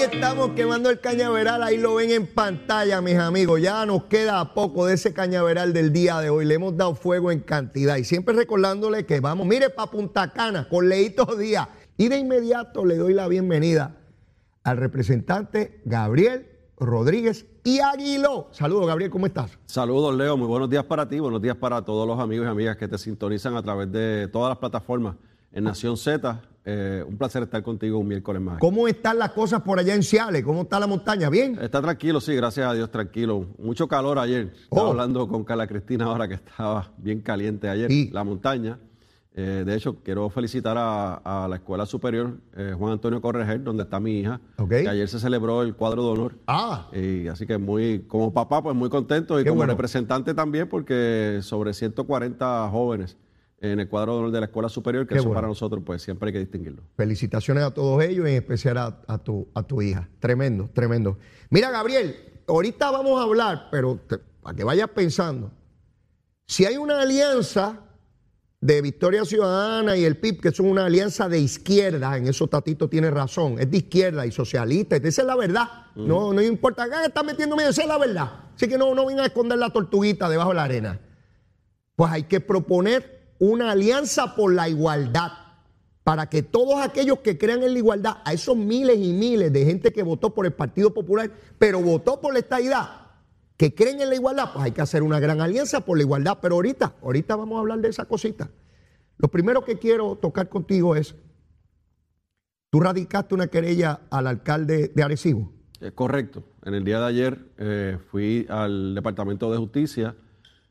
Estamos quemando el cañaveral, ahí lo ven en pantalla, mis amigos. Ya nos queda poco de ese cañaveral del día de hoy. Le hemos dado fuego en cantidad y siempre recordándole que vamos, mire, para Punta Cana con Leito Díaz. Y de inmediato le doy la bienvenida al representante Gabriel Rodríguez y Aguiló. Saludos, Gabriel, ¿cómo estás? Saludos, Leo. Muy buenos días para ti, buenos días para todos los amigos y amigas que te sintonizan a través de todas las plataformas en Nación Z. Eh, un placer estar contigo un miércoles más. ¿Cómo están las cosas por allá en Ciales? ¿Cómo está la montaña? ¿Bien? Está tranquilo, sí, gracias a Dios, tranquilo. Mucho calor ayer. Estaba Oh. hablando con Carla Cristina ahora que estaba bien caliente ayer, Sí. la montaña. Eh, de hecho, quiero felicitar a, a la Escuela Superior eh, Juan Antonio Correger, donde está mi hija, que ayer se celebró el cuadro de honor. Ah, Y así que muy, como papá, pues muy contento y Qué como bueno. representante también, porque sobre 140 jóvenes en el cuadro de la Escuela Superior, que Qué eso bueno. para nosotros, pues siempre hay que distinguirlo. felicitaciones a todos ellos, en especial a, a tu, a tu hija. Tremendo, tremendo. Mira, Gabriel, ahorita vamos a hablar, pero te- para que vayas pensando, si hay una alianza de Victoria Ciudadana y el PIB, que son una alianza de izquierda, en eso Tatito tiene razón, es de izquierda y socialista, esa es la verdad. No, no importa, acá está metiendo miedo, esa es la verdad. Así que no, no vengan a esconder la tortuguita debajo de la arena. Pues hay que proponer una alianza por la igualdad para que todos aquellos que crean en la igualdad, a esos miles y miles de gente que votó por el Partido Popular, pero votó por la estadidad, que creen en la igualdad, pues hay que hacer una gran alianza por la igualdad. Pero ahorita, ahorita vamos a hablar de esa cosita. Lo primero que quiero tocar contigo es, tú radicaste una querella al alcalde de Arecibo. Eh, correcto. En el día de ayer eh, fui al Departamento de Justicia,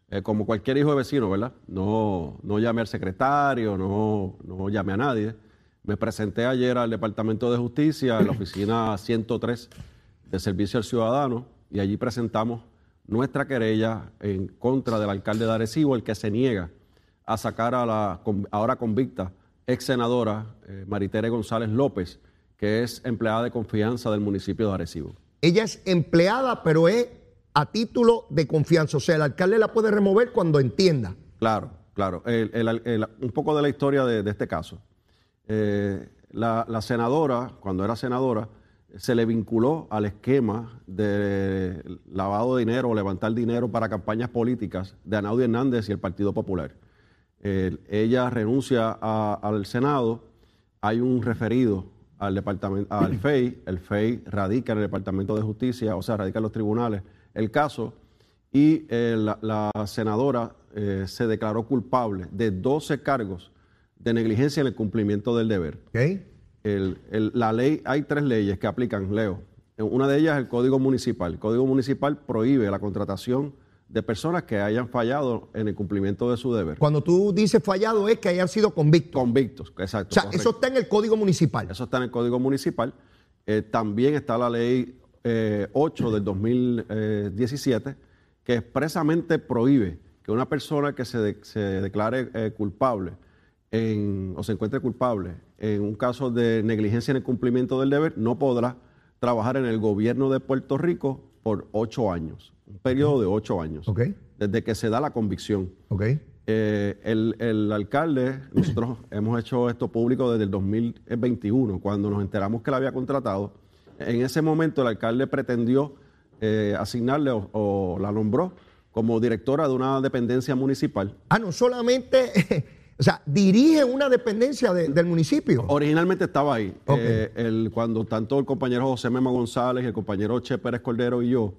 eh, como cualquier hijo de vecino, ¿verdad? No, no llamé al secretario, no, no llamé a nadie. Me presenté ayer al Departamento de Justicia, en la oficina 103 de Servicio al Ciudadano, y allí presentamos nuestra querella en contra del alcalde de Arecibo, el que se niega a sacar a la ahora convicta ex senadora eh, Maritere González López, que es empleada de confianza del municipio de Arecibo. Ella es empleada, pero es a título de confianza. O sea, el alcalde la puede remover cuando entienda. Claro, claro. El- el- el- un poco de la historia de, de este caso. Eh, la, la senadora, cuando era senadora, se le vinculó al esquema de lavado de dinero o levantar dinero para campañas políticas de Anaudio Hernández y el Partido Popular. Eh, ella renuncia a- al Senado, hay un referido al departamento, al FEI, el FEI radica en el Departamento de Justicia, o sea, radica en los tribunales el caso, y eh, la, la senadora eh, se declaró culpable de 12 cargos de negligencia en el cumplimiento del deber. ¿ok? El- el- la ley, hay tres leyes que aplican, Leo. Una de ellas es el Código Municipal. El Código Municipal prohíbe la contratación de personas que hayan fallado en el cumplimiento de su deber. Cuando tú dices fallado es que hayan sido convictos. Convictos, O exacto. sea, correcto. eso está en el Código Municipal. Eso está en el Código Municipal. Eh, también está la ley eh, 8 del 2017, que expresamente prohíbe que una persona que se, de- se declare eh, culpable en- o se encuentre culpable en un caso de negligencia en el cumplimiento del deber no podrá trabajar en el gobierno de Puerto Rico por ocho años, un periodo de ocho años, desde que se da la convicción. Eh, el, el alcalde, nosotros hemos hecho esto público desde el 2021, cuando nos enteramos que la había contratado. En ese momento el alcalde pretendió eh, asignarle o, o la nombró como directora de una dependencia municipal. Ah, no solamente, o sea, dirige una dependencia de- del municipio. Originalmente estaba ahí. Eh, el- cuando tanto el compañero José Memo González el compañero Che Pérez Cordero y yo,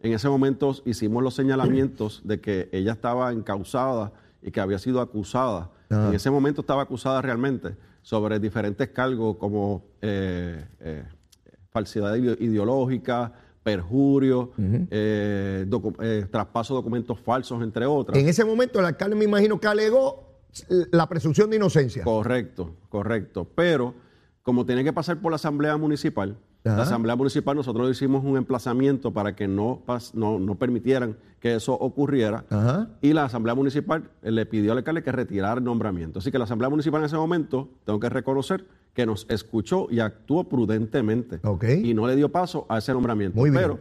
en ese momento hicimos los señalamientos de que ella estaba encausada y que había sido acusada. Ah. En ese momento estaba acusada realmente sobre diferentes cargos como eh, eh, falsedad ide- ideológica, perjurio, eh, docu- eh, traspaso de documentos falsos, entre otras. En ese momento el alcalde me imagino que alegó la presunción de inocencia. Correcto, correcto. Pero como tiene que pasar por la Asamblea Municipal, Ajá. la Asamblea Municipal nosotros hicimos un emplazamiento para que no, no, no permitieran que eso ocurriera. Ajá. Y la Asamblea Municipal eh, le pidió al alcalde que retirara el nombramiento. Así que la Asamblea Municipal en ese momento, tengo que reconocer que nos escuchó y actuó prudentemente. Y no le dio paso a ese nombramiento. Muy bien. Pero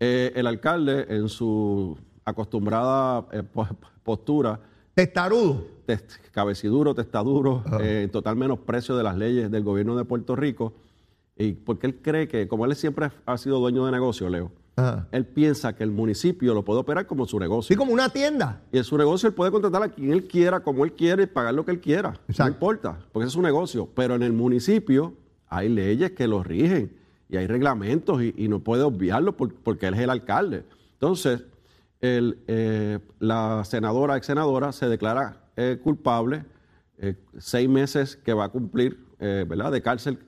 eh, el alcalde, en su acostumbrada eh, po- postura, Testarudo. test- cabeciduro, testaduro, eh, en total menosprecio de las leyes del gobierno de Puerto Rico, Y porque él cree que, como él siempre ha sido dueño de negocio, Leo, Ajá. él piensa que el municipio lo puede operar como su negocio. Sí, como una tienda. Y en su negocio él puede contratar a quien él quiera, como él quiere, y pagar lo que él quiera. Exacto. No importa, porque ese es su negocio. Pero en el municipio hay leyes que lo rigen y hay reglamentos y, y no puede obviarlo por- porque él es el alcalde. Entonces, el, eh, la senadora, ex senadora, se declara eh, culpable, eh, seis meses que va a cumplir, ¿verdad?, de cárcel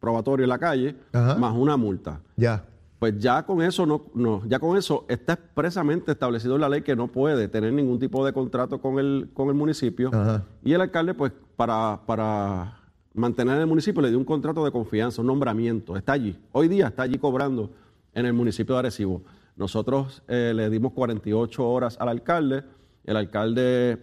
probatorio en la calle, Ajá. más una multa. Ya. Pues ya con eso no, no, ya con eso está expresamente establecido en la ley que no puede tener ningún tipo de contrato con el, con el municipio. Ajá. Y el alcalde, pues, para, para mantener el municipio, le dio un contrato de confianza, un nombramiento. Está allí. Hoy día está allí cobrando en el municipio de Arecibo. Nosotros eh, le dimos 48 horas al alcalde. El alcalde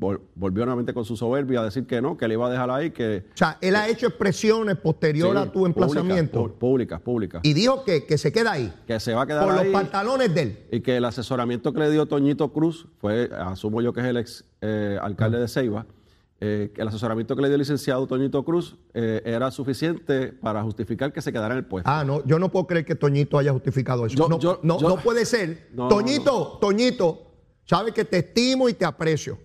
volvió nuevamente con su soberbia a decir que no, que le iba a dejar ahí, que... O sea, él ha hecho expresiones posterior Sí, a tu emplazamiento Públicas, públicas, y dijo que, que se queda ahí, Que se va a quedar por los ahí. pantalones de él. Y que el asesoramiento que le dio Toñito Cruz fue, asumo yo que es el ex eh, alcalde de Ceiba, eh, que el asesoramiento que le dio el licenciado Toñito Cruz eh, era suficiente para justificar que se quedara en el puesto. Ah, no, yo no puedo creer que Toñito haya justificado eso. Yo- no, yo- no, yo- no puede ser. No, Toñito, Toñito, sabes que te estimo y te aprecio.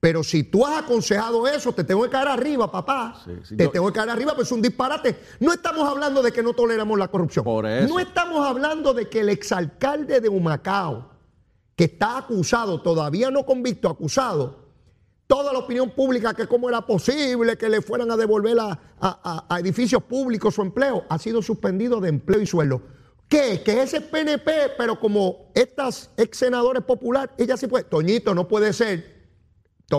Pero si tú has aconsejado eso, te tengo que caer arriba, papá. Sí, sí, te yo- tengo que caer arriba, pues es un disparate. No estamos hablando de que no toleramos la corrupción. Por eso. No estamos hablando de que el exalcalde de Humacao, que está acusado, todavía no convicto, acusado, toda la opinión pública que cómo era posible que le fueran a devolver a, a- a- a edificios públicos su empleo, ha sido suspendido de empleo y sueldo. ¿Qué? Que ese PNP, pero como estas ex senadores populares, ella sí puede. Toñito, no puede ser.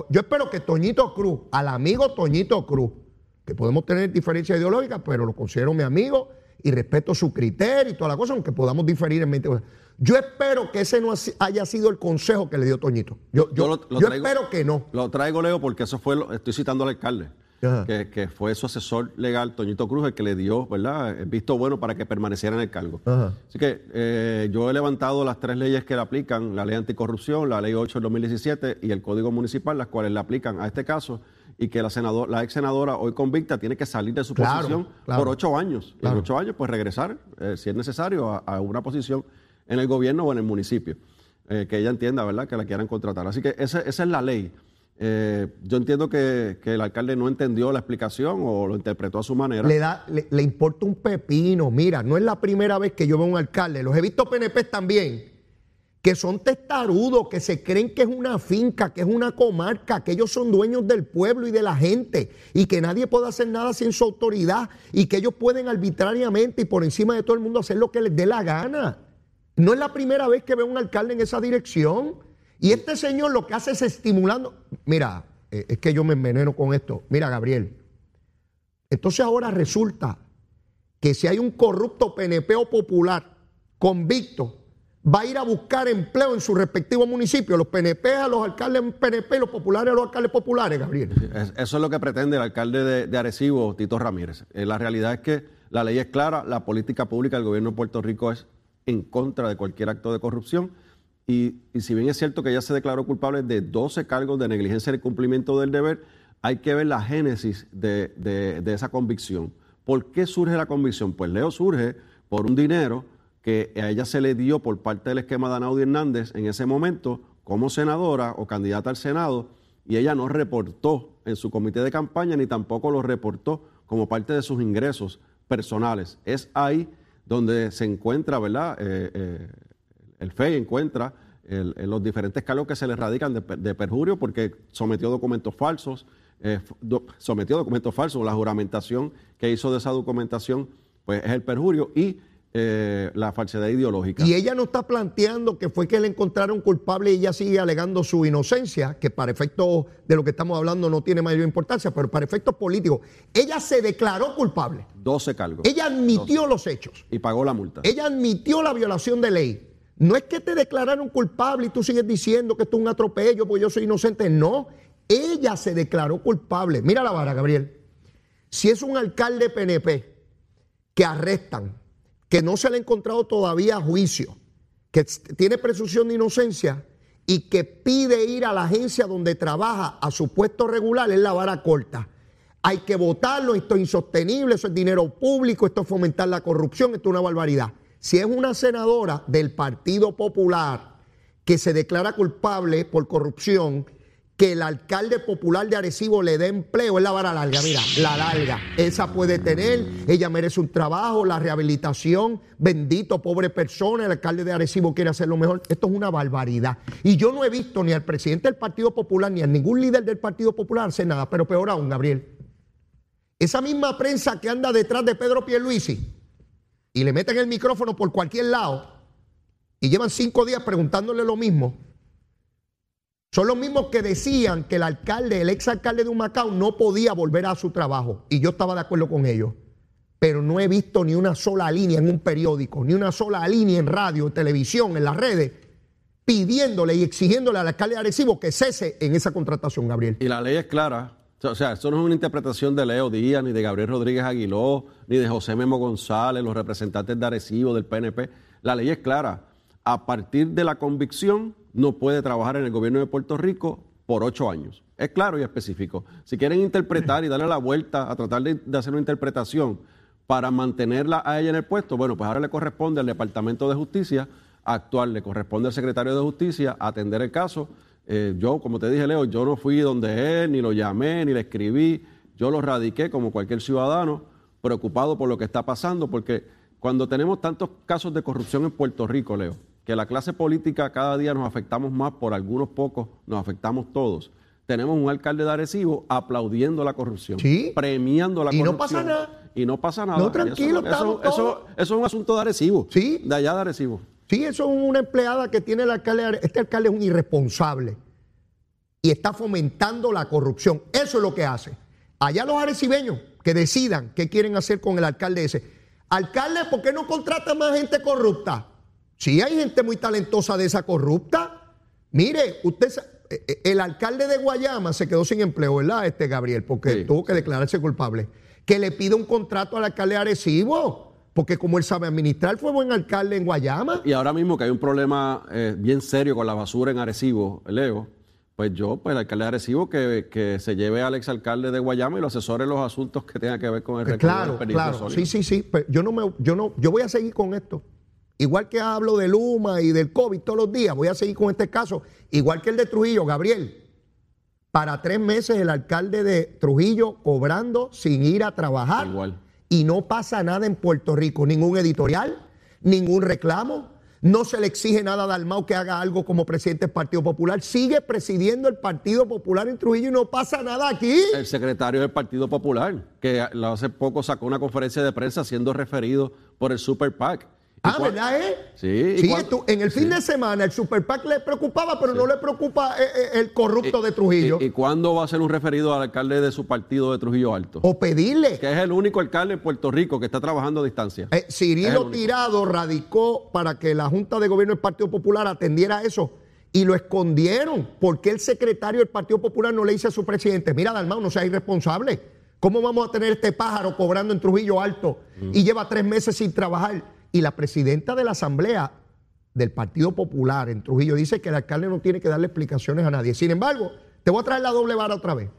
Yo espero que Toñito Cruz, al amigo Toñito Cruz, que podemos tener diferencias ideológicas, pero lo considero mi amigo y respeto su criterio y toda la cosa, aunque podamos diferir en mente. Yo espero que ese no haya sido el consejo que le dio Toñito. Yo, yo- Yo lo- lo yo traigo- espero que no. Lo traigo, Leo, porque eso fue, lo, estoy citando al alcalde. Que, que fue su asesor legal, Toñito Cruz, el que le dio, ¿verdad?, el visto bueno para que permaneciera en el cargo. Ajá. Así que eh, yo he levantado las tres leyes que le aplican, la ley anticorrupción, la ley 8 del 2017 y el Código Municipal, las cuales le aplican a este caso y que la, senador, la ex senadora hoy convicta tiene que salir de su Claro, posición claro. por ocho años. Y en ocho años, pues regresar, eh, si es necesario, a, a una posición en el gobierno o en el municipio. Eh, que ella entienda, ¿verdad?, que la quieran contratar. Así que esa, esa es la ley. Eh, yo entiendo que, el alcalde no entendió la explicación o lo interpretó a su manera. Le, da, le, le importa un pepino. Mira, no es la primera vez que yo veo a un alcalde. Los he visto PNP también, que son testarudos, que se creen que es una finca, que es una comarca, que ellos son dueños del pueblo y de la gente, y que nadie puede hacer nada sin su autoridad, y que ellos pueden arbitrariamente y por encima de todo el mundo hacer lo que les dé la gana. No es la primera vez que veo a un alcalde en esa dirección. Y este señor lo que hace es estimulando. Mira, eh, es que yo me enveneno con esto. Mira, Gabriel. Entonces ahora resulta que si hay un corrupto PNP o popular convicto, va a ir a buscar empleo en su respectivo municipio. Los PNP a los alcaldes PNP, los populares a los alcaldes populares, Gabriel. Es- Eso es lo que pretende el alcalde de, de Arecibo, Tito Ramírez. Eh, la realidad es que la ley es clara, la política pública del gobierno de Puerto Rico es en contra de cualquier acto de corrupción. Y, si bien es cierto que ella se declaró culpable de 12 cargos de negligencia en el cumplimiento del deber, hay que ver la génesis de, de- de esa convicción. ¿Por qué surge la convicción? Pues Leo surge por un dinero que a ella se le dio por parte del esquema de Anaudi Hernández en ese momento como senadora o candidata al Senado y ella no reportó en su comité de campaña ni tampoco lo reportó como parte de sus ingresos personales. Es ahí donde se encuentra, ¿verdad? Eh, eh, el FEI encuentra el- los diferentes cargos que se le radican de, per- de perjurio porque sometió documentos falsos, eh, do- sometió documentos falsos, la juramentación que hizo de esa documentación, pues es el perjurio y eh, la falsedad ideológica. Y ella no está planteando que fue que le encontraron culpable y ella sigue alegando su inocencia, que para efectos de lo que estamos hablando no tiene mayor importancia, pero para efectos políticos, ella se declaró culpable. 12 cargos. Ella admitió los hechos. Y pagó la multa. Ella admitió la violación de ley. No es que te declararon culpable y tú sigues diciendo que esto es un atropello porque yo soy inocente. No, ella se declaró culpable. Mira la vara, Gabriel. Si es un alcalde PNP que arrestan, que no se le ha encontrado todavía juicio, que tiene presunción de inocencia y que pide ir a la agencia donde trabaja a su puesto regular, es la vara corta. hay que votarlo, esto es insostenible, eso es dinero público, esto es fomentar la corrupción, esto es una barbaridad. Si es una senadora del Partido Popular que se declara culpable por corrupción, que el alcalde popular de Arecibo le dé empleo, es la vara larga, mira, la larga. Esa puede tener, ella merece un trabajo, la rehabilitación, bendito, pobre persona, el alcalde de Arecibo quiere hacer lo mejor. Esto es una barbaridad. Y yo no he visto ni al presidente del Partido Popular ni a ningún líder del Partido Popular hacer nada, pero peor aún, Gabriel. Esa misma prensa que anda detrás de Pedro Pierluisi y le meten el micrófono por cualquier lado y llevan cinco días preguntándole lo mismo son los mismos que decían que el alcalde, el exalcalde de Humacao, no podía volver a su trabajo. Y yo estaba de acuerdo con ellos. Pero no he visto ni una sola línea en un periódico, ni una sola línea en radio, en televisión, en las redes, pidiéndole y exigiéndole al alcalde de Arecibo que cese en esa contratación, Gabriel. Y la ley es clara. O sea, esto no es una interpretación de Leo Díaz, ni de Gabriel Rodríguez Aguiló, ni de José Memo González, los representantes de Arecibo, del PNP. La ley es clara. A partir de la convicción, no puede trabajar en el gobierno de Puerto Rico por ocho años. Es claro y específico. Si quieren interpretar y darle la vuelta a tratar de, hacer una interpretación para mantenerla a ella en el puesto, bueno, pues ahora le corresponde al Departamento de Justicia actuar, le corresponde al secretario de Justicia atender el caso. Eh, yo, como te dije, Leo, yo no fui donde él, ni lo llamé, ni le escribí. Yo lo radiqué como cualquier ciudadano, preocupado por lo que está pasando, porque cuando tenemos tantos casos de corrupción en Puerto Rico, Leo, que la clase política cada día nos afectamos más por algunos pocos, nos afectamos todos. Tenemos un alcalde de Arecibo aplaudiendo la corrupción, premiando la corrupción. Y no pasa nada. Y no pasa nada. No, tranquilo, eso, eso, es un asunto de Arecibo. Sí. De allá de Arecibo. Sí, eso es una empleada que tiene el alcalde. Este alcalde es un irresponsable y está fomentando la corrupción. Eso es lo que hace. Allá los arecibeños que decidan qué quieren hacer con el alcalde ese. Alcalde, ¿por qué no contrata más gente corrupta? Si hay gente muy talentosa de esa corrupta. Mire, usted, eh, eh, el alcalde de Guayama se quedó sin empleo, ¿verdad? Este Gabriel, porque tuvo que declararse culpable. Que le pida un contrato al alcalde de Arecibo, porque como él sabe administrar, fue buen alcalde en Guayama. Y ahora mismo que hay un problema eh, bien serio con la basura en Arecibo, Leo, pues yo, pues el alcalde de Arecibo, que, que se lleve al exalcalde de Guayama y lo asesore en los asuntos que tengan que ver con el pues Claro, claro, sí, sí, sí. Pero yo no me, yo no, yo voy a seguir con esto. Igual que hablo de Luma y del COVID todos los días, voy a seguir con este caso. Igual que el de Trujillo, Gabriel. Para tres meses el alcalde de Trujillo cobrando sin ir a trabajar. Igual. Y no pasa nada en Puerto Rico, ningún editorial, ningún reclamo. No se le exige nada a Dalmau que haga algo como presidente del Partido Popular. Sigue presidiendo el Partido Popular en Trujillo y no pasa nada aquí. El secretario del Partido Popular, que hace poco sacó una conferencia de prensa siendo referido por el Super PAC Ah, ¿verdad? Eh? Sí. sí en el fin de semana el Super PAC le preocupaba, pero no le preocupa eh, eh, el corrupto de Trujillo. Y, cuándo va a ser un referido al alcalde de su partido de Trujillo Alto? O pedirle. Que es el único alcalde en Puerto Rico que está trabajando a distancia. Eh, Cirilo Tirado radicó para que la Junta de Gobierno del Partido Popular atendiera eso y lo escondieron porque el secretario del Partido Popular no le dice a su presidente, mira Dalmau, no seas irresponsable. ¿Cómo vamos a tener este pájaro cobrando en Trujillo Alto y lleva tres meses sin trabajar? Y la presidenta de la Asamblea del Partido Popular en Trujillo dice que el alcalde no tiene que darle explicaciones a nadie. Sin embargo, te voy a traer la doble vara otra vez.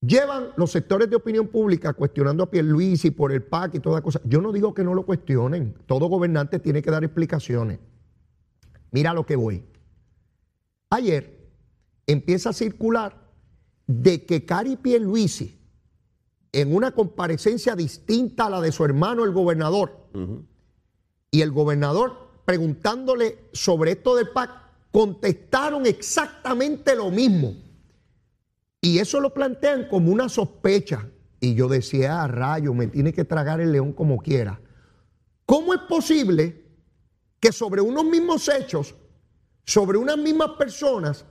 Llevan los sectores de opinión pública cuestionando a Pierluisi por el PAC y toda cosa. Yo no digo que no lo cuestionen. Todo gobernante tiene que dar explicaciones. Mira lo que voy. Ayer empieza a circular de que Cari Pierluisi en una comparecencia distinta a la de su hermano, el gobernador, y el gobernador preguntándole sobre esto del PAC, contestaron exactamente lo mismo. Y eso lo plantean como una sospecha. Y yo decía, ah, rayo, me tiene que tragar el león como quiera. ¿Cómo es posible que sobre unos mismos hechos, sobre unas mismas personas,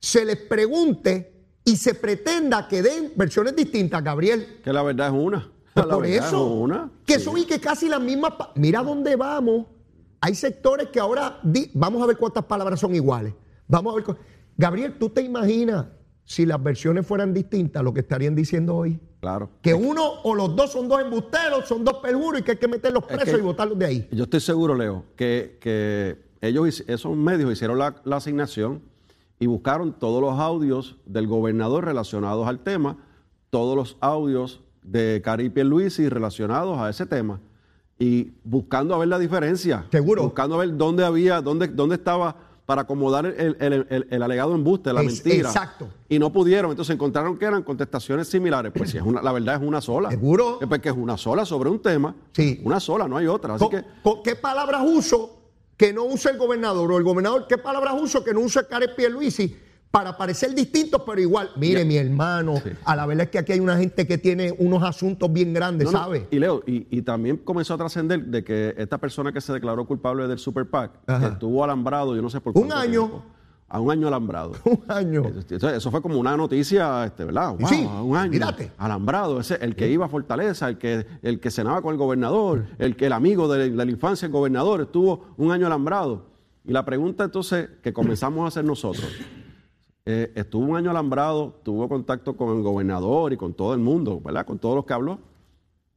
se les pregunte y se pretenda que den versiones distintas, Gabriel. Que la verdad es una. Pues por eso, una. que son y que casi las mismas. Mira dónde vamos. Hay sectores que ahora, vamos a ver cuántas palabras son iguales. Vamos a ver. Gabriel, ¿tú te imaginas si las versiones fueran distintas lo que estarían diciendo hoy? Claro. Que uno o los dos son dos embusteros, son dos perjuros y que hay que meterlos presos y botarlos de ahí. Yo estoy seguro, Leo, que, que ellos, esos medios hicieron la, la asignación y buscaron todos los audios del gobernador relacionados al tema todos los audios de Cari Pierluisi relacionados a ese tema y buscando a ver la diferencia. Seguro. Buscando a ver dónde había, dónde, dónde estaba para acomodar el, el- el- el alegado embuste, la Es- mentira. exacto. Y no pudieron. Entonces encontraron que eran contestaciones similares. Pues si es una, la verdad es una sola. ¿Seguro? Es porque es una sola sobre un tema. Sí. Una sola, no hay otra. Así que ¿Qué palabras uso que no usa el gobernador? O el gobernador, ¿qué palabras uso que no usa Karen Pierluisi? Para parecer distintos, pero igual. Mire, mi hermano, a la verdad es que aquí hay una gente que tiene unos asuntos bien grandes, No, no, ¿sabe? Y Leo, y, y también comenzó a trascender de que esta persona que se declaró culpable del Super PAC, que estuvo alambrado, yo no sé por Un cuánto año. tiempo, a un año alambrado. Un año. Entonces, eso fue como una noticia, este, ¿verdad? Wow, Sí, un año. mírate. Alambrado, ese, el que iba a Fortaleza, el que, el que cenaba con el gobernador, el que el amigo de, de la infancia del gobernador, estuvo un año alambrado. Y la pregunta entonces que comenzamos a hacer nosotros, eh, estuvo un año alambrado, tuvo contacto con el gobernador y con todo el mundo, ¿verdad? Con todos los que habló.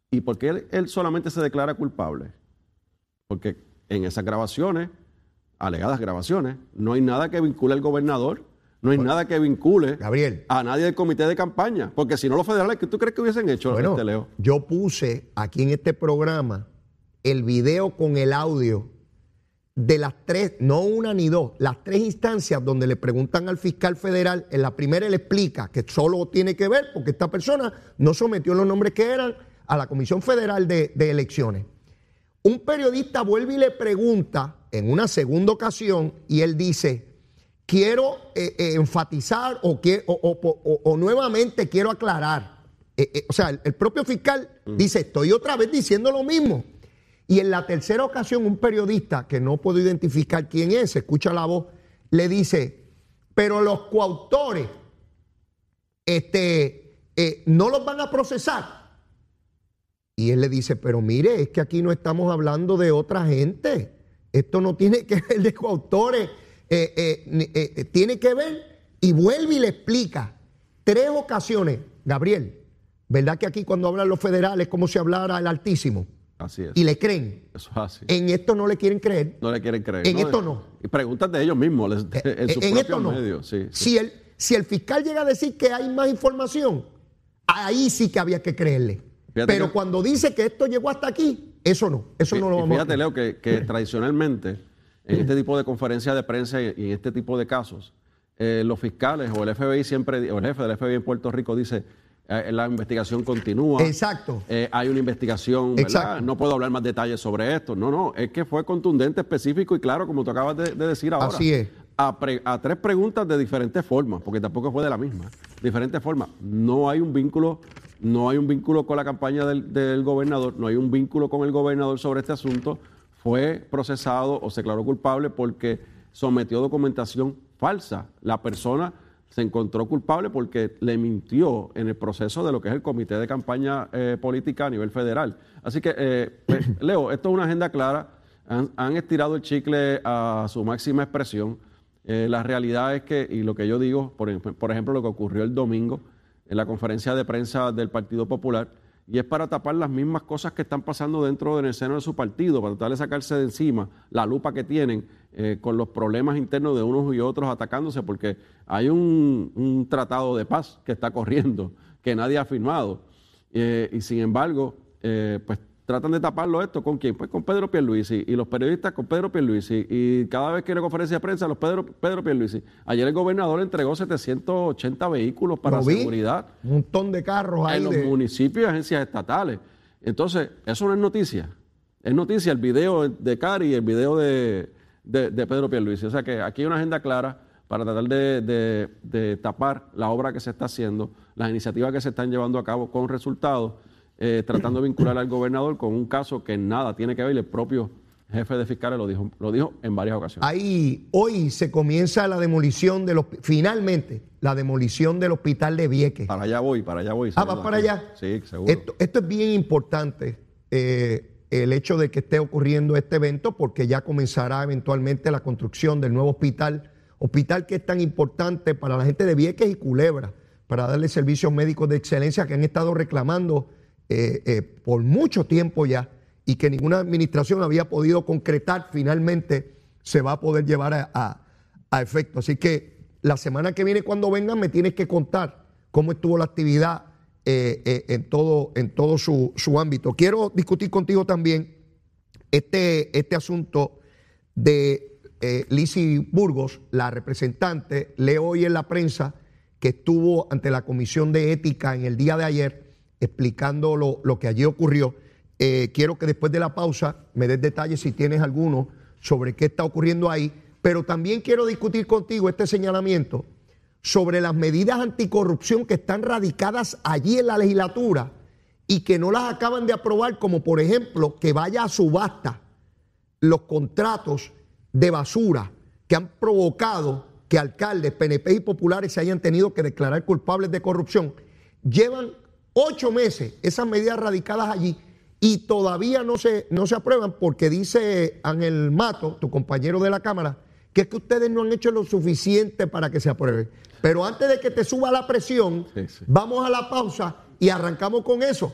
¿Y por qué él, él solamente se declara culpable? Porque en esas grabaciones, alegadas grabaciones, no hay nada que vincule al gobernador, no hay nada que vincule Gabriel. a nadie del comité de campaña. Porque si no los federales, ¿qué tú crees que hubiesen hecho, Bueno, este Leo? yo puse aquí en este programa el video con el audio de las tres, no una ni dos, las tres instancias donde le preguntan al fiscal federal, en la primera él explica que solo tiene que ver porque esta persona no sometió los nombres que eran a la Comisión Federal de, de Elecciones. Un periodista vuelve y le pregunta en una segunda ocasión y él dice, quiero eh, eh, enfatizar o, que- o- o- o- o nuevamente quiero aclarar. Eh, o sea, el, el propio fiscal dice, estoy otra vez diciendo lo mismo. Y en la tercera ocasión, un periodista que no puedo identificar quién es, escucha la voz, le dice, pero los coautores este, no los van a procesar. Y él le dice, pero mire, es que aquí no estamos hablando de otra gente. Esto no tiene que ver de coautores. eh, eh, eh, tiene que ver y vuelve y le explica. Tres ocasiones, Gabriel, ¿verdad que aquí cuando hablan los federales como si hablara el Altísimo? Así es. Y le creen. Eso es así. En esto no le quieren creer. no le quieren creer. en esto no. Y preguntas de ellos mismos, les- en sus en propios esto no. medios. Sí, sí. Si, el, si el fiscal llega a decir que hay más información, ahí sí que había que creerle. Fíjate Pero que- cuando dice que esto llegó hasta aquí, eso no. Eso Y- no lo vamos a fíjate. Leo, que, que tradicionalmente en este tipo de conferencias de prensa y, en este tipo de casos, eh, los fiscales o el FBI siempre, o el jefe del FBI en Puerto Rico dice, eh, la investigación continúa. Exacto. Eh, hay una investigación, ¿verdad? Exacto. No puedo hablar más detalles sobre esto. No, no, es que fue contundente, específico y claro, como tú acabas de, de decir ahora. Así es. A, pre- a tres preguntas de diferentes formas, porque tampoco fue de la misma. Diferentes formas. No hay un vínculo, no hay un vínculo con la campaña del, del gobernador, no hay un vínculo con el gobernador sobre este asunto. Fue procesado o se declaró culpable porque sometió documentación falsa. La persona se encontró culpable porque le mintió en el proceso de lo que es el comité de campaña eh, política a nivel federal. Así que, eh, pues, Leo, esto es una agenda clara. Han, han estirado el chicle a su máxima expresión. Eh, la realidad es que, y lo que yo digo, por, por ejemplo, lo que ocurrió el domingo en la conferencia de prensa del Partido Popular, y es para tapar las mismas cosas que están pasando dentro del seno de su partido, para tratar de sacarse de encima la lupa que tienen eh, con los problemas internos de unos y otros atacándose, porque hay un, tratado de paz que está corriendo, que nadie ha firmado, Eh, y sin embargo, eh, pues tratan de taparlo esto con quién? Pues con Pedro Pierluisi y los periodistas con Pedro Pierluisi y cada vez que hay una conferencia de prensa los Pedro, Pedro Pierluisi. Ayer el gobernador entregó 780 vehículos para seguridad Un montón de carros ahí. en los de- municipios y agencias estatales. Entonces, eso no es noticia. Es noticia el video de Cari y el video de, de- de Pedro Pierluisi. O sea que aquí hay una agenda clara para tratar de, de- de tapar la obra que se está haciendo, las iniciativas que se están llevando a cabo con resultados, eh, tratando de vincular al gobernador con un caso que nada tiene que ver, y el propio jefe de fiscales lo dijo, lo dijo en varias ocasiones. Ahí, hoy se comienza la demolición de los, finalmente, la demolición del hospital de Vieques. Para allá voy, para allá voy. Ah, ¿vas para allá? Sí, seguro. Esto, esto es bien importante, eh, el hecho de que esté ocurriendo este evento, porque ya comenzará eventualmente la construcción del nuevo hospital, hospital que es tan importante para la gente de Vieques y Culebra, para darle servicios médicos de excelencia que han estado reclamando eh, eh, por mucho tiempo ya y que ninguna administración había podido concretar, finalmente se va a poder llevar a, a- efecto. Así que la semana que viene cuando vengan me tienes que contar cómo estuvo la actividad eh, en todo, en todo su, su, ámbito. Quiero discutir contigo también este, este asunto de eh, Burgos, la representante, leo hoy en la prensa que estuvo ante la Comisión de Ética en el día de ayer explicando lo, que allí ocurrió. Eh, quiero que después de la pausa me des detalles si tienes alguno sobre qué está ocurriendo ahí, pero también quiero discutir contigo este señalamiento sobre las medidas anticorrupción que están radicadas allí en la legislatura y que no las acaban de aprobar, como por ejemplo que vaya a subasta los contratos de basura que han provocado que alcaldes, PNP y populares se hayan tenido que declarar culpables de corrupción. Llevan ocho meses esas medidas radicadas allí y todavía no se, no se aprueban porque dice Ángel Mato, tu compañero de la Cámara, que es que ustedes no han hecho lo suficiente para que se apruebe. Pero antes de que te suba la presión, vamos a la pausa y arrancamos con eso.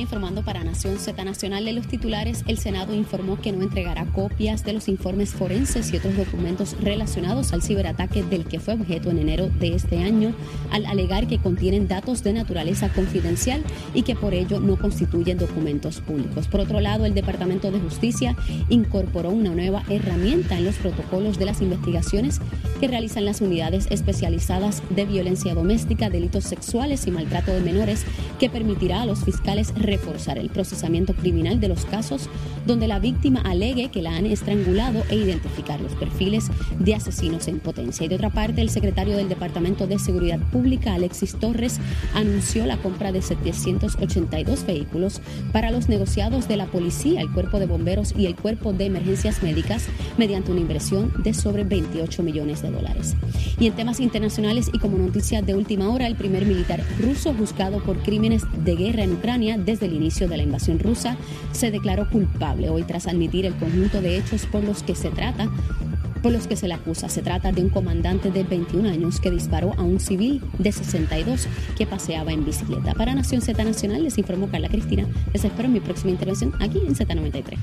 informando para Nación Z Nacional de los titulares, el Senado informó que no entregará copias de los informes forenses y otros documentos relacionados al ciberataque del que fue objeto en enero de este año, al alegar que contienen datos de naturaleza confidencial y que por ello no constituyen documentos públicos. Por otro lado, el Departamento de Justicia incorporó una nueva herramienta en los protocolos de las investigaciones que realizan las unidades especializadas de violencia doméstica, delitos sexuales y maltrato de menores, que permitirá a los fiscales reforzar el procesamiento criminal de los casos donde la víctima alegue que la han estrangulado e identificar los perfiles de asesinos en potencia. Y de otra parte, el secretario del Departamento de Seguridad Pública, Alexis Torres, anunció la compra de 782 vehículos para los negociados de la policía, el cuerpo de bomberos y el cuerpo de emergencias médicas mediante una inversión de sobre 28 millones de dólares. Y en temas internacionales y como noticia de última hora, el primer militar ruso juzgado por crímenes de guerra en Ucrania desde el inicio de la invasión rusa, se declaró culpable hoy tras admitir el conjunto de hechos por los que se trata por los que se le acusa. Se trata de un comandante de 21 años que disparó a un civil de 62 que paseaba en bicicleta. Para Nación Z Nacional les informó Carla Cristina. Les espero en mi próxima intervención aquí en Z93.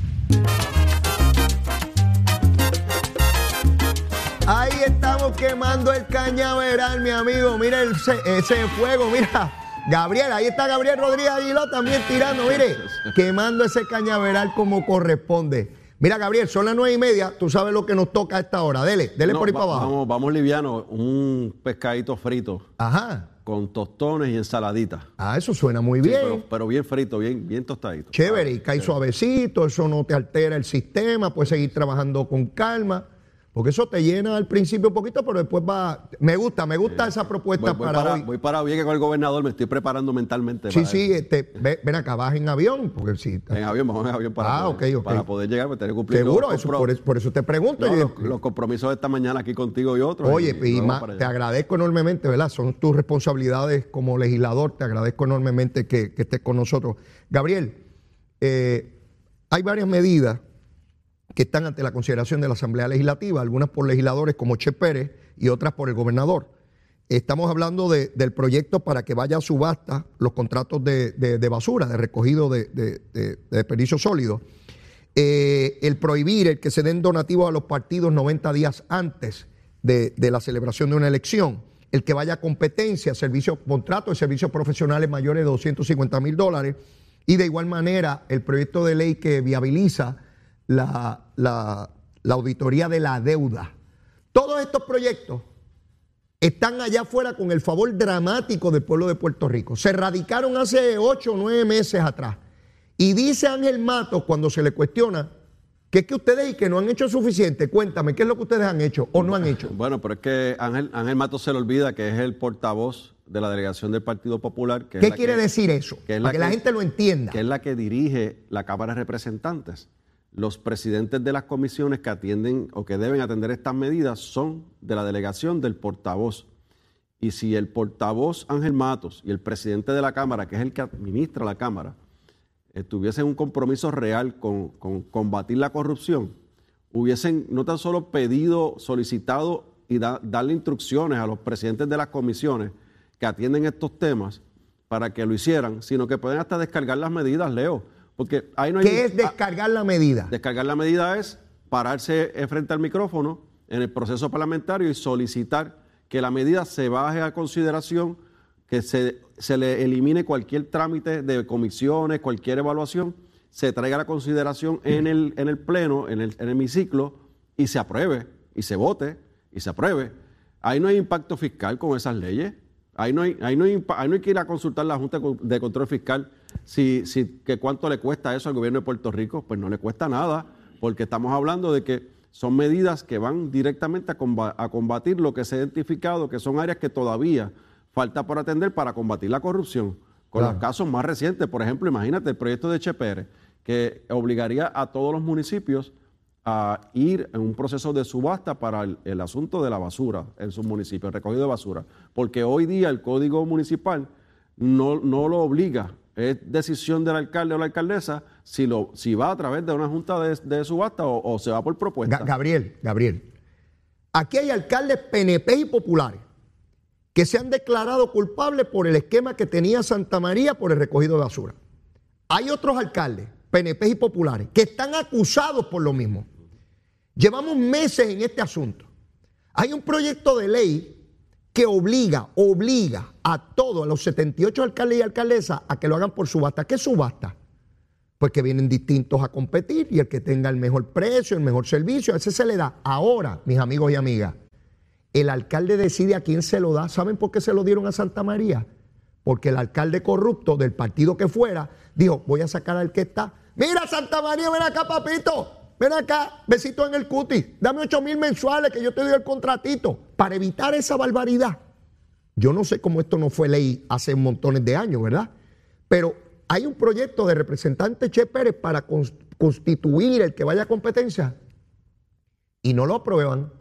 Ahí estamos quemando el cañaveral, mi amigo. Mira ese fuego, mira. Gabriel, ahí está Gabriel Rodríguez Aguiló también tirando, mire, quemando ese cañaveral como corresponde. Mira, Gabriel, son las nueve y media, tú sabes lo que nos toca a esta hora. Dele, dele por ahí para abajo. Vamos, vamos liviano, un pescadito frito. Ajá. Con tostones y ensaladita. Ah, eso suena muy bien. pero, bien frito, bien, bien tostadito. Chévere, y cae suavecito, eso no te altera el sistema, puedes seguir trabajando con calma. Porque eso te llena al principio un poquito, pero después va. Me gusta, me gusta esa propuesta para, hoy. Voy para con el gobernador, me estoy preparando mentalmente. Sí, sí, este, ven acá, vas en avión. Porque si, en avión, vamos en avión para, ah, poder, para poder llegar, para tener cumplido. Seguro, eso, por, eso, te pregunto. los, compromisos de esta mañana aquí contigo y otros. Oye, y, te agradezco enormemente, ¿verdad? Son tus responsabilidades como legislador, te agradezco enormemente que, estés con nosotros. Gabriel, eh, hay varias medidas que están ante la consideración de la Asamblea Legislativa, algunas por legisladores como Che Pérez y otras por el gobernador. Estamos hablando del proyecto para que vaya a subasta los contratos de, basura, de recogido de, desperdicios sólidos. Eh, el prohibir el que se den donativos a los partidos 90 días antes de, la celebración de una elección. El que vaya a competencia, servicios, contratos de servicios profesionales mayores de 250 mil dólares. Y de igual manera, el proyecto de ley que viabiliza la, la, auditoría de la deuda. Todos estos proyectos están allá afuera con el favor dramático del pueblo de Puerto Rico. Se radicaron hace ocho o nueve meses atrás. Y dice Ángel Matos cuando se le cuestiona que es que ustedes y que no han hecho suficiente. Cuéntame, ¿qué es lo que ustedes han hecho o no han hecho? Bueno, pero es que Ángel, Ángel Matos se le olvida que es el portavoz de la delegación del Partido Popular. Que ¿Qué quiere decir eso? Para que la gente lo entienda. Que es la que dirige la Cámara de Representantes los presidentes de las comisiones que atienden o que deben atender estas medidas son de la delegación del portavoz. Y si el portavoz Ángel Matos y el presidente de la Cámara, que es el que administra la Cámara, tuviesen un compromiso real con, combatir la corrupción, hubiesen no tan solo pedido, solicitado y darle instrucciones a los presidentes de las comisiones que atienden estos temas para que lo hicieran, sino que pueden hasta descargar las medidas, Leo. Porque ahí no hay, ¿Qué es descargar la medida? Descargar la medida es pararse frente al micrófono en el proceso parlamentario y solicitar que la medida se baje a consideración, que se, se le elimine cualquier trámite de comisiones, cualquier evaluación, se traiga a la consideración en el, en el pleno, en el, en el hemiciclo, y se apruebe, y se vote, y se apruebe. Ahí no hay impacto fiscal con esas leyes. Ahí no hay, ahí no hay, ahí no hay que ir a consultar la Junta de Control Fiscal si, si, que cuánto le cuesta eso al gobierno de Puerto Rico. Pues no le cuesta nada, porque estamos hablando de que son medidas que van directamente a, comba- a combatir lo que se ha identificado, que son áreas que todavía falta por atender para combatir la corrupción. Con Claro. los casos más recientes, por ejemplo, imagínate el proyecto de Chepere, que obligaría a todos los municipios a ir en un proceso de subasta para el, el asunto de la basura en sus municipios, el recogido de basura. Porque hoy día el código municipal no, no lo obliga, es decisión del alcalde o la alcaldesa si, lo, si va a través de una junta de, de subasta o, o se va por propuesta. Ga- Gabriel, Gabriel. Aquí hay alcaldes PNP y populares que se han declarado culpables por el esquema que tenía Santa María por el recogido de basura. Hay otros alcaldes, PNP y populares, que están acusados por lo mismo. Llevamos meses en este asunto. Hay un proyecto de ley que obliga, obliga a todos, a los 78 alcaldes y alcaldesas, a que lo hagan por subasta. ¿Qué subasta? Pues que vienen distintos a competir y el que tenga el mejor precio, el mejor servicio, a ese se le da. Ahora, mis amigos y amigas, el alcalde decide a quién se lo da. ¿Saben por qué se lo dieron a Santa María? Porque el alcalde corrupto del partido que fuera dijo, voy a sacar al que está. Mira, Santa María, ven acá, papito. Ven acá, besito en el cutis. Dame 8 mil mensuales que yo te doy el contratito. Para evitar esa barbaridad. Yo no sé cómo esto no fue ley hace montones de años, ¿verdad? Pero hay un proyecto de representante Che Pérez para cons- constituir el que vaya a competencia y no lo aprueban.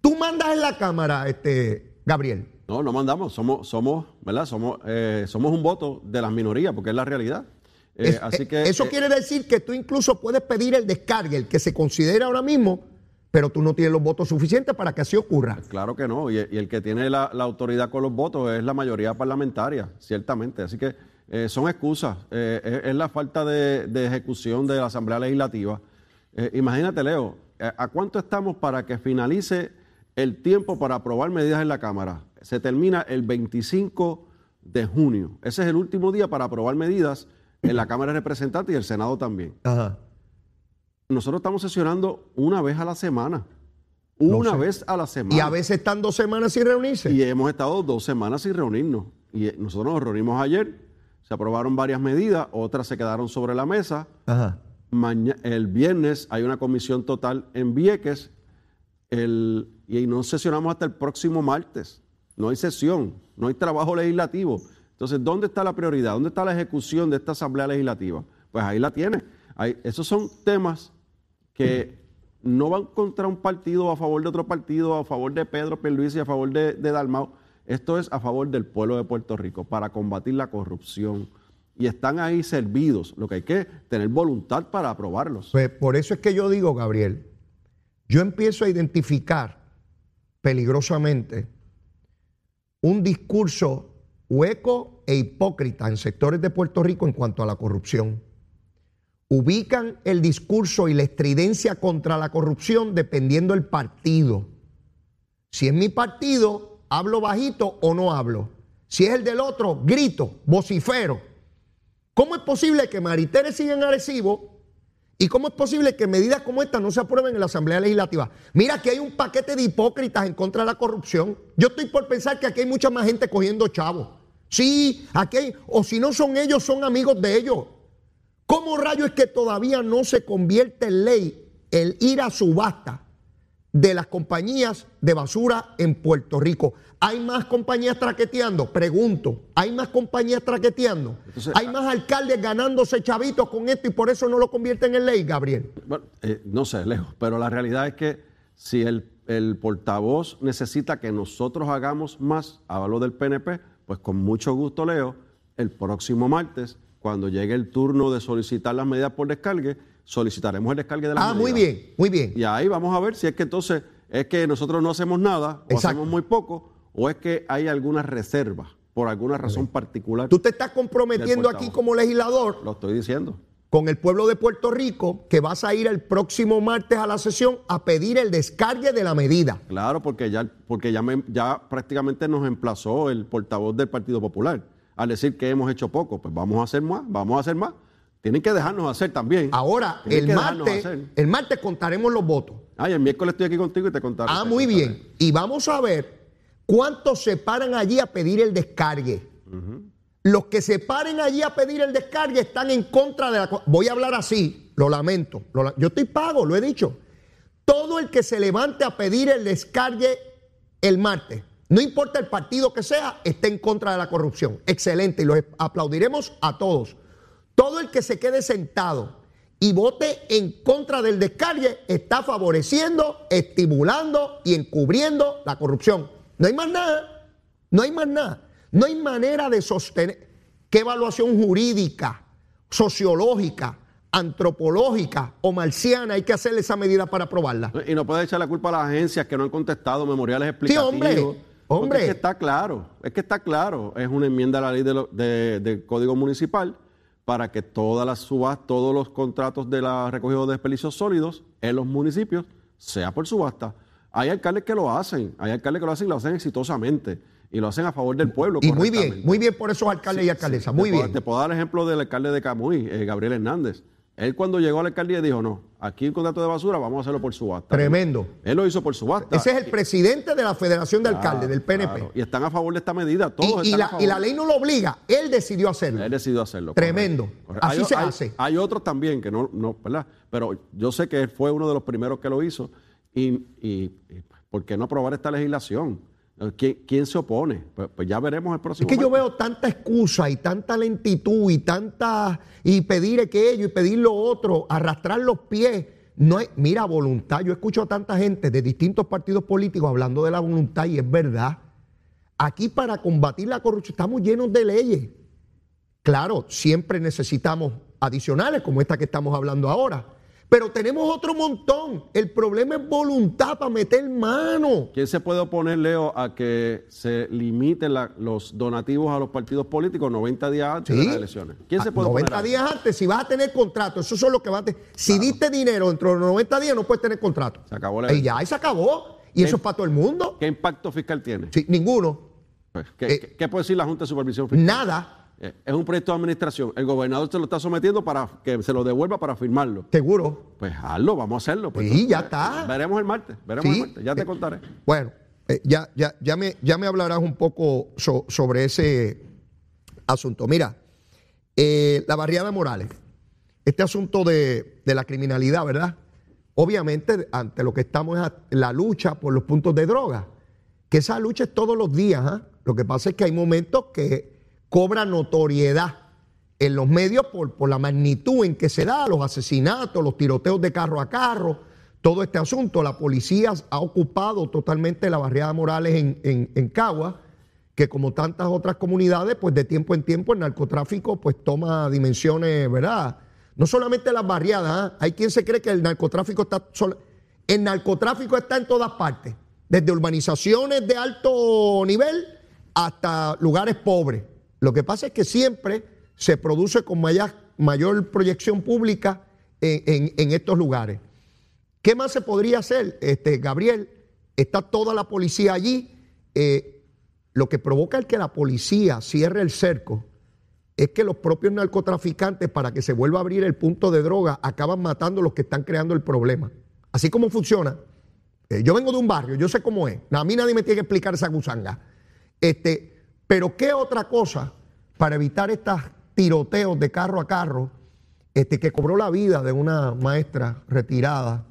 Tú mandas en la Cámara, este, Gabriel. No, no mandamos, somos, somos, ¿verdad? Somos, eh, somos un voto de las minorías, porque es la realidad. Eh, Es- así eh, que eso eh, quiere decir que tú incluso puedes pedir el descargue, el que se considera ahora mismo, pero tú no tienes los votos suficientes para que así ocurra. Claro que no, y, y el que tiene la, la autoridad con los votos es la mayoría parlamentaria, ciertamente. Así que eh, son excusas, es, es la falta de, de ejecución de la Asamblea Legislativa. Imagínate, Leo, ¿a a cuánto estamos para que finalice el tiempo para aprobar medidas en la Cámara? Se termina el 25 de junio. Ese es el último día para aprobar medidas en la Cámara de Representantes y el Senado también. Ajá. Nosotros estamos sesionando una vez a la semana. No Una sé. vez a la semana. Y a veces están dos semanas sin reunirse. Y hemos estado dos semanas sin reunirnos. Y eh, nosotros nos reunimos ayer, se aprobaron varias medidas, otras se quedaron sobre la mesa. Ajá. Maña- el viernes hay una comisión total en Vieques el- y no sesionamos hasta el próximo martes. No hay sesión, no hay trabajo legislativo. Entonces, ¿dónde está la prioridad? ¿Dónde está la ejecución de esta Asamblea Legislativa? Pues ahí la tiene. Ahí- esos son temas que no van contra un partido a favor de otro partido, a favor de Pedro Pierluisi, a favor de, de Dalmau. Esto es a favor del pueblo de Puerto Rico para combatir la corrupción. Y están ahí servidos. Lo que hay que tener voluntad para aprobarlos. Pues por eso es que yo digo, Gabriel, yo empiezo a identificar peligrosamente un discurso hueco e hipócrita en sectores de Puerto Rico en cuanto a la corrupción. Ubican el discurso y la estridencia contra la corrupción dependiendo del partido. Si es mi partido, hablo bajito o no hablo. Si es el del otro, grito, vocifero. ¿Cómo es posible que Maritere siga en ¿Y cómo es posible que medidas como esta no se aprueben en la Asamblea Legislativa? Mira, que hay un paquete de hipócritas en contra de la corrupción. Yo estoy por pensar que aquí hay mucha más gente cogiendo chavos. Sí, aquí o si no son ellos, son amigos de ellos. ¿Cómo rayo es que todavía no se convierte en ley el ir a subasta de las compañías de basura en Puerto Rico? ¿Hay más compañías traqueteando? Pregunto. ¿Hay más compañías traqueteando? Entonces, ¿Hay más alcaldes ganándose chavitos con esto y por eso no lo convierten en ley, Gabriel? Bueno, eh, no sé, lejos, pero la realidad es que si el, el portavoz necesita que nosotros hagamos más, hablo del PNP, pues con mucho gusto, Leo, el próximo martes, cuando llegue el turno de solicitar las medidas por descargue, solicitaremos el descargue de las Ah, medidas. muy bien, muy bien. Y ahí vamos a ver si es que entonces es que nosotros no hacemos nada o Exacto. hacemos muy poco o es que hay alguna reserva por alguna razón particular. Tú te estás comprometiendo aquí como legislador Lo estoy diciendo. Con el pueblo de Puerto Rico que vas a ir el próximo martes a la sesión a pedir el descargue de la medida. Claro, porque ya, porque ya, me- ya prácticamente nos emplazó el portavoz del Partido Popular al decir que hemos hecho poco. Pues vamos a hacer más, vamos a hacer más. Tienen que dejarnos hacer también. Ahora, Tienen el martes, el martes contaremos los votos. Ay, el miércoles estoy aquí contigo y te contaré. Ah, te muy contaré. bien. Y vamos a ver cuántos se paran allí a pedir el descargue. Los que se paren allí a pedir el descargue están en contra de la... Voy a hablar así, lo lamento. Yo estoy pago, lo he dicho. Todo el que se levante a pedir el descargue el martes, no importa el partido que sea, está en contra de la corrupción. Excelente, y los aplaudiremos a todos. Todo el que se quede sentado y vote en contra del descargue está favoreciendo, estimulando y encubriendo la corrupción. No hay más nada, no hay más nada. No hay manera de sostener. ¿Qué evaluación jurídica, sociológica, antropológica o marciana hay que hacerle esa medida para aprobarla? Y no puede echar la culpa a las agencias que no han contestado memoriales explicativos. hombre, Porque hombre. Es que está claro, es que está claro. Es una enmienda a la ley de lo- de- del Código Municipal para que todas las subastas, todos los contratos de la recogida de desperdicios sólidos en los municipios sea por subasta. Hay alcaldes que lo hacen, hay alcaldes que lo hacen y lo hacen exitosamente y lo hacen a favor del pueblo. Y muy bien, muy bien por esos alcaldes y alcaldesas, muy Te puedo- bien. Te puedo dar el ejemplo del alcalde de Camuy, eh, Gabriel Hernández. Él cuando llegó a la alcaldía dijo, no, aquí el contrato de basura vamos a hacerlo por subasta. Tremendo. Él lo hizo por subasta. Ese es el presidente de la Federación de Alcaldes, del PNP. Claro, Y están a favor de esta medida, todos Y, y están a la, favor. y la ley no lo obliga, él decidió hacerlo. Él decidió hacerlo. Tremendo. Así Hay- se hay- hace. Hay otros también que no, no, ¿verdad? Pero yo sé que él fue uno de los primeros que lo hizo. Y, y- y, ¿por qué no aprobar esta legislación? ¿Quién, quién se opone? Pues, pues ya veremos el Es próximo que yo veo tanta excusa y tanta lentitud y tanta y pedir aquello y pedir lo otro, arrastrar los pies. No hay, mira, voluntad. Yo escucho a tanta gente de distintos partidos políticos hablando de la voluntad y es verdad. Aquí para combatir la corrupción estamos llenos de leyes. Claro, siempre necesitamos adicionales como esta que estamos hablando ahora. Pero tenemos otro montón. El problema es voluntad para meter mano. ¿Quién se puede oponer, Leo, a que se limiten la- los donativos a los partidos políticos 90 días antes de las elecciones? ¿Quién se Ah, puede 90 oponer? a eso? días antes, si vas a tener contrato, eso son lo que vas a tener. Si diste dinero dentro de los 90 días, no puedes tener contrato. Se acabó la- Y ya, y se acabó. Y eso es para todo el mundo. ¿Qué impacto fiscal tiene? Sí, ninguno. Pues, ¿qué, Eh, qué- qué puede decir la Junta de Supervisión Fiscal? Nada. Eh, Es un proyecto de administración. El gobernador se lo está sometiendo para que se lo devuelva para firmarlo. Seguro. Pues hazlo, vamos a hacerlo. Pues, Sí, ya eh, está. Veremos el martes. Veremos Sí. el martes. Ya te Eh, contaré. Bueno, eh, ya, ya, ya, me, ya me hablarás un poco so- sobre ese asunto. Mira, eh, la barriada Morales, este asunto de, de la criminalidad, ¿verdad? Obviamente, ante lo que estamos es la lucha por los puntos de droga, que esa lucha es todos los días. ¿ah? Lo que pasa es que hay momentos que cobra notoriedad en los medios por, por la magnitud en que se da, los asesinatos, los tiroteos de carro a carro, todo este asunto. La policía ha ocupado totalmente la barriada Morales en, en, en Cagua, que como tantas otras comunidades, pues de tiempo en tiempo el narcotráfico pues toma dimensiones, ¿verdad? No solamente las barriadas, ¿ah? hay quien se cree que el narcotráfico está... El narcotráfico está en todas partes, desde urbanizaciones de alto nivel hasta lugares pobres. Lo que pasa es que siempre se produce con mayor, proyección pública en estos lugares. ¿Qué más se podría hacer, este, Gabriel? Está toda la policía allí. eh, lo que provoca el que la policía cierre el cerco es que los propios narcotraficantes, para que se vuelva a abrir el punto de droga, acaban matando a los que están creando el problema. Así como funciona. Eh, yo vengo de un barrio, yo sé cómo es. A mí nadie me tiene que explicar esa gusanga. Este, pero ¿qué otra cosa para evitar estos tiroteos de carro a carro este, que cobró la vida de una maestra retirada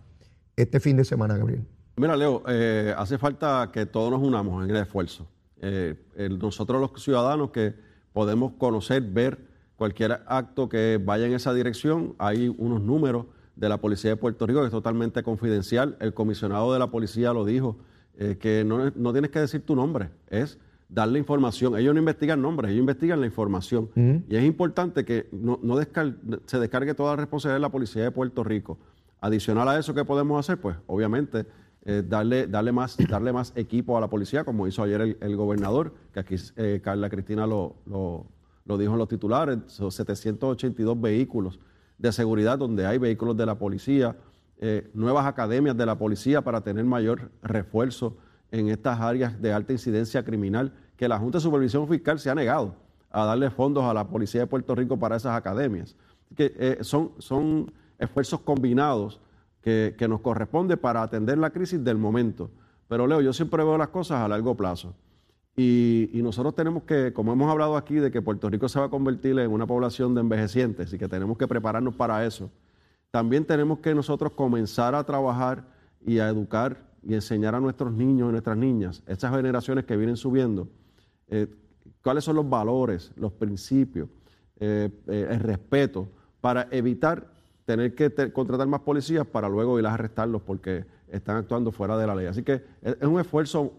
este fin de semana, Gabriel? Mira, Leo, eh, hace falta que todos nos unamos en el esfuerzo. Eh, nosotros los ciudadanos que podemos conocer, ver cualquier acto que vaya en esa dirección, hay unos números de la Policía de Puerto Rico que es totalmente confidencial. El comisionado de la policía lo dijo, eh, que no, no tienes que decir tu nombre, es darle información. Ellos no investigan nombres, ellos investigan la información. Y es importante que no, no descar- se descargue toda la responsabilidad de la Policía de Puerto Rico. Adicional a eso, ¿qué podemos hacer? Pues obviamente eh, darle, darle, más, darle más equipo a la policía, como hizo ayer el, gobernador, que aquí eh, Carla Cristina lo, lo, dijo en los titulares, son 782 vehículos de seguridad donde hay vehículos de la policía, eh, nuevas academias de la policía para tener mayor refuerzo en estas áreas de alta incidencia criminal, que la Junta de Supervisión Fiscal se ha negado a darle fondos a la Policía de Puerto Rico para esas academias. Que, son, son esfuerzos combinados que, nos corresponde para atender la crisis del momento. Pero Leo, yo siempre veo las cosas a largo plazo. Y, nosotros tenemos que, como hemos hablado aquí, de que Puerto Rico se va a convertir en una población de envejecientes y que tenemos que prepararnos para eso, también tenemos que nosotros comenzar a trabajar y a educar y enseñar a nuestros niños y nuestras niñas, estas generaciones que vienen subiendo, eh, cuáles son los valores, los principios, eh, eh, el respeto, para evitar tener que contratar más policías para luego ir a arrestarlos porque están actuando fuera de la ley. Así que es, un esfuerzo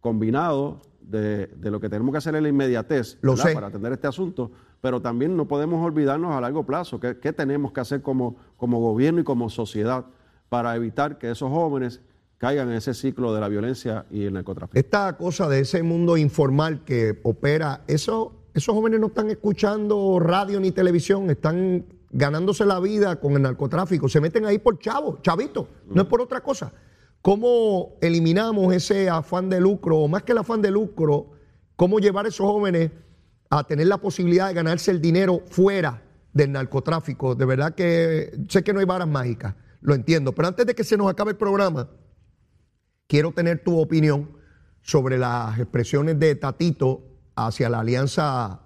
combinado de, lo que tenemos que hacer en la inmediatez para atender este asunto, pero también no podemos olvidarnos a largo plazo qué, tenemos que hacer como, como gobierno y como sociedad para evitar que esos jóvenes caigan en ese ciclo de la violencia y el narcotráfico. Esta cosa de ese mundo informal que opera, eso, esos jóvenes no están escuchando radio ni televisión, están ganándose la vida con el narcotráfico, se meten ahí por chavo, chavito, no es por otra cosa. ¿Cómo eliminamos ese afán de lucro, o más que el afán de lucro, cómo llevar a esos jóvenes a tener la posibilidad de ganarse el dinero fuera del narcotráfico? De verdad que sé que no hay varas mágicas, lo entiendo, pero antes de que se nos acabe el programa, quiero tener tu opinión sobre las expresiones de Tatito hacia la alianza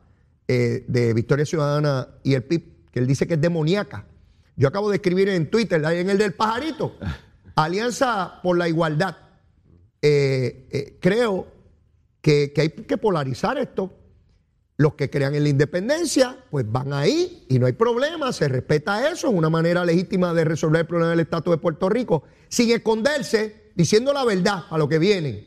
eh, de Victoria Ciudadana y el PIB que él dice que es demoníaca. Yo acabo de escribir en Twitter, en el del pajarito, Alianza por la Igualdad. Eh, eh, creo que, hay que polarizar esto. Los que crean en la independencia, pues van ahí y no hay problema, se respeta eso, es una manera legítima de resolver el problema del estatus de Puerto Rico, sin esconderse, diciendo la verdad a lo que vienen.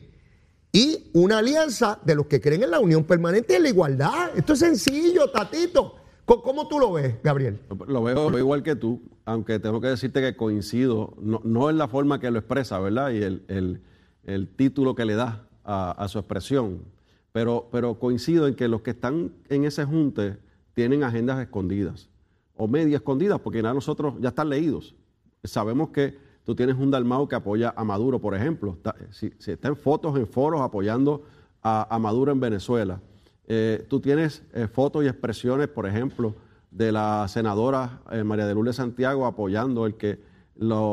Y una alianza de los que creen en la unión permanente y en la igualdad. Esto es sencillo, tatito. ¿Cómo tú lo ves, Gabriel? Lo veo igual que tú, aunque tengo que decirte que coincido, no, en la forma que lo expresa, ¿verdad? Y el, título que le da a, su expresión, pero, pero coincido en que los que están en ese junte tienen agendas escondidas o media escondidas, porque nada nosotros ya están leídos. Sabemos que tú tienes un Dalmao que apoya a Maduro, por ejemplo. si, está en fotos, en foros apoyando a Maduro en Venezuela. Eh, tú tienes eh, fotos y expresiones, por ejemplo, de la senadora eh, María de Lourdes Santiago apoyando el que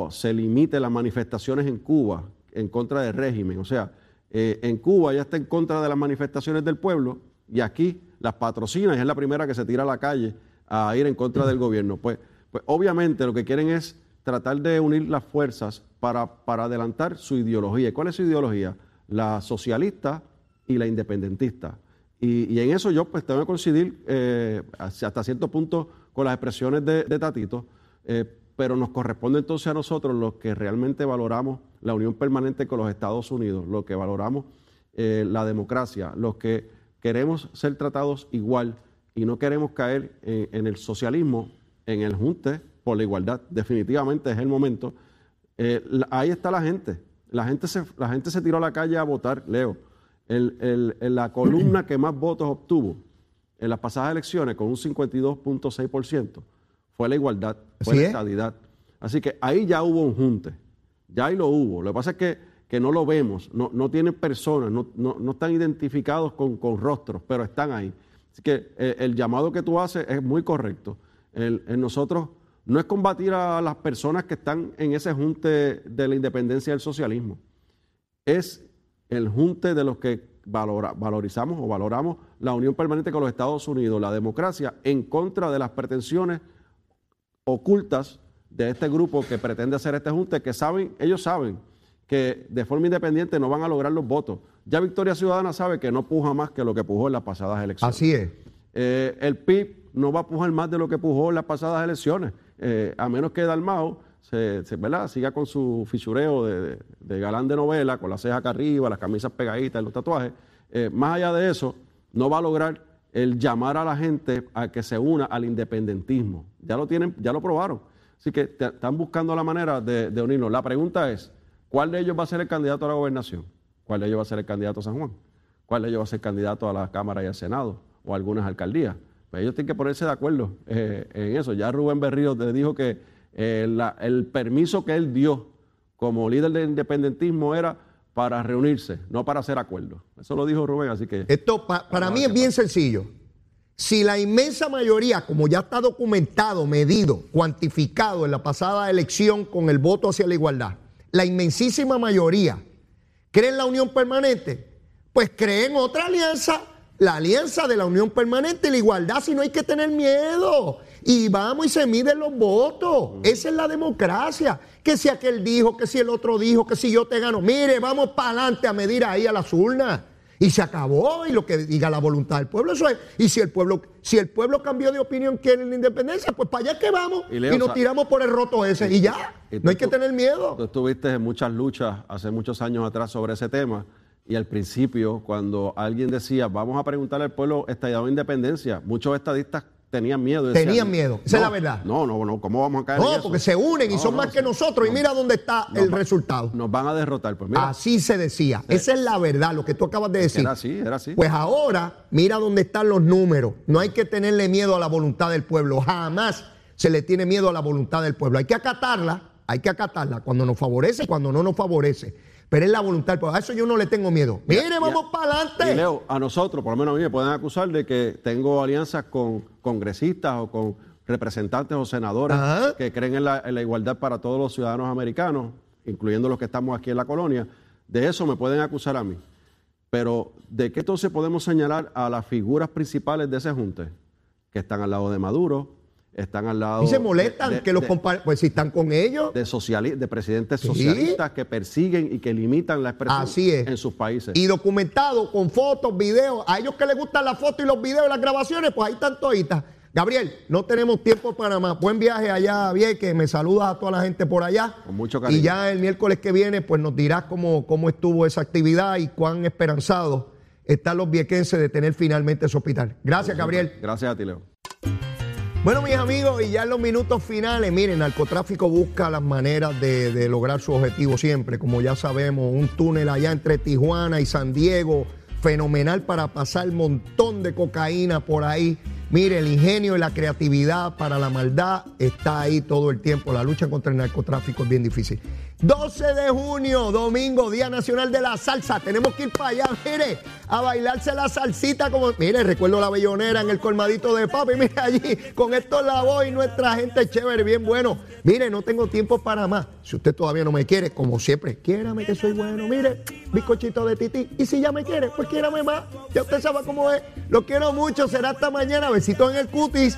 se limite las manifestaciones en Cuba en contra del régimen. O sea, en Cuba ya está en contra de las manifestaciones del pueblo y aquí las patrocina y es la primera que se tira a la calle a ir en contra del gobierno. Pues, pues obviamente lo que quieren es tratar de unir las fuerzas para, para adelantar su ideología. ¿Cuál es su ideología? La socialista y la independentista. Y, en eso yo pues tengo que coincidir eh, hasta cierto punto con las expresiones de, Tatito, eh, pero nos corresponde entonces a nosotros los que realmente valoramos la unión permanente con los Estados Unidos, los que valoramos eh, la democracia, los que queremos ser tratados igual y no queremos caer en, el socialismo, en el junte por la igualdad. Definitivamente es el momento. ahí está la gente. La gente, se, la gente se tiró a la calle a votar, Leo el, la columna que más votos obtuvo en las pasadas elecciones, con un 52.6%, fue la igualdad, fue la estadidad. Así que ahí ya hubo un junte, ya ahí lo hubo. Lo que pasa es que, que no lo vemos, no, no tienen personas, no, no, están identificados con, con, rostros, pero están ahí. Así que eh, el, llamado que tú haces es muy correcto. El, nosotros no es combatir a las personas que están en ese junte de la independencia del socialismo, es el junte de los que valorizamos o valoramos la unión permanente con los Estados Unidos, la democracia, en contra de las pretensiones ocultas de este grupo que pretende hacer este junte, que saben, ellos saben que de forma independiente no van a lograr los votos. Ya Victoria Ciudadana sabe que no puja más que lo que pujó en las pasadas elecciones. Así es. Eh, el PIB no va a pujar más de lo que pujó en las pasadas elecciones, eh, a menos que Dalmao se, siga con su fisureo de, galán de novela, con las cejas acá arriba, las camisas pegaditas, los tatuajes. Eh, más allá de eso, no va a lograr el llamar a la gente a que se una al independentismo. Ya lo tienen, ya lo probaron. Así que están buscando la manera de, unirnos. La pregunta es, ¿Cuál de ellos va a ser el candidato a la gobernación? ¿Cuál de ellos va a ser el candidato a San Juan? ¿Cuál de ellos va a ser candidato a la Cámara y al Senado o a algunas alcaldías? Pues ellos tienen que ponerse de acuerdo eh, en eso. Ya Rubén Berrío te dijo que eh, la- el permiso que él dio como líder del independentismo era para reunirse, no para hacer acuerdos. Eso lo dijo Rubén, así que... Esto pa- para mí es bien sencillo. Si la inmensa mayoría, como ya está documentado, medido, cuantificado en la pasada elección con el voto hacia la igualdad, la inmensísima mayoría cree en la unión permanente, pues creen otra alianza, la alianza de la unión permanente y la igualdad, si no hay que tener miedo. Y vamos y se miden los votos. Esa es la democracia. Que si aquel dijo, que si el otro dijo, que si yo te gano. Mire, vamos para adelante a medir ahí a las urnas. Y se acabó, y lo que diga la voluntad del pueblo, eso es. Y si el pueblo, si el pueblo cambió de opinión, quiere la independencia, pues para allá es que vamos. Y Y, nos tiramos por el roto ese. Y ya. Y tú No hay que tener miedo. Tú estuviste en muchas luchas hace muchos años atrás sobre ese tema y al principio, cuando alguien decía, vamos a preguntarle al pueblo estallado de independencia, muchos estadistas tenían miedo. decían, Tenían miedo, esa es "No, la verdad". No, no, no, ¿cómo vamos a caer en No, eso? porque se unen y son no, más que nosotros. Y mira dónde está el va- resultado. Nos van a derrotar. Pues mira, Así se decía. Esa es la verdad, lo que tú acabas de decir. era así, era así. Pues ahora, mira dónde están los números. No hay que tenerle miedo a la voluntad del pueblo. Jamás se le tiene miedo a la voluntad del pueblo. Hay que acatarla, hay que acatarla cuando nos favorece y cuando no nos favorece. Pero es la voluntad. A eso yo no le tengo miedo. Mire, vamos para adelante. Leo, a nosotros, por lo menos a mí, me pueden acusar de que tengo alianzas con congresistas o con representantes o senadores Ajá. que creen en la, en la igualdad para todos los ciudadanos americanos, incluyendo los que estamos aquí en la colonia. De eso me pueden acusar a mí. Pero, ¿de qué entonces podemos señalar a las figuras principales de ese junte? Que están al lado de Maduro, están al lado Y se molestan de- de- que los comparen. Pues si están con ellos. de, sociali- de presidentes Sí. socialistas que persiguen y que limitan la expresión Así es. en sus países. Y documentado con fotos, videos. A ellos que les gustan las fotos y los videos y las grabaciones, pues ahí están toditas. Gabriel, no tenemos tiempo para más. Buen viaje allá, que Me saludas a toda la gente por allá. Con mucho cariño. Y ya el miércoles que viene, pues nos dirás cómo, cómo estuvo esa actividad y cuán esperanzados están los viequenses de tener finalmente ese hospital. Gracias, Gabriel. Gracias a ti, Leo. Bueno, mis amigos, y ya en los minutos finales, miren, narcotráfico busca las maneras de, de lograr su objetivo siempre. Como ya sabemos, un túnel allá entre Tijuana y San Diego, fenomenal para pasar un montón de cocaína por ahí. Mire, el ingenio y la creatividad para la maldad está ahí todo el tiempo. La lucha contra el narcotráfico es bien difícil. 12 de junio, domingo, Día Nacional de la Salsa. Tenemos que ir para allá, mire, a bailarse la salsita como... Mire, recuerdo la bellonera en el colmadito de papi, mire allí, con esto la voy, nuestra gente chévere, bien bueno. Mire, no tengo tiempo para más. Si usted todavía no me quiere, como siempre, quiérame que soy bueno. Mire, bizcochito de tití. Y si ya me quiere, pues quiérame más. Ya usted sabe cómo es. Lo quiero mucho, será hasta mañana. Besitos en el cutis.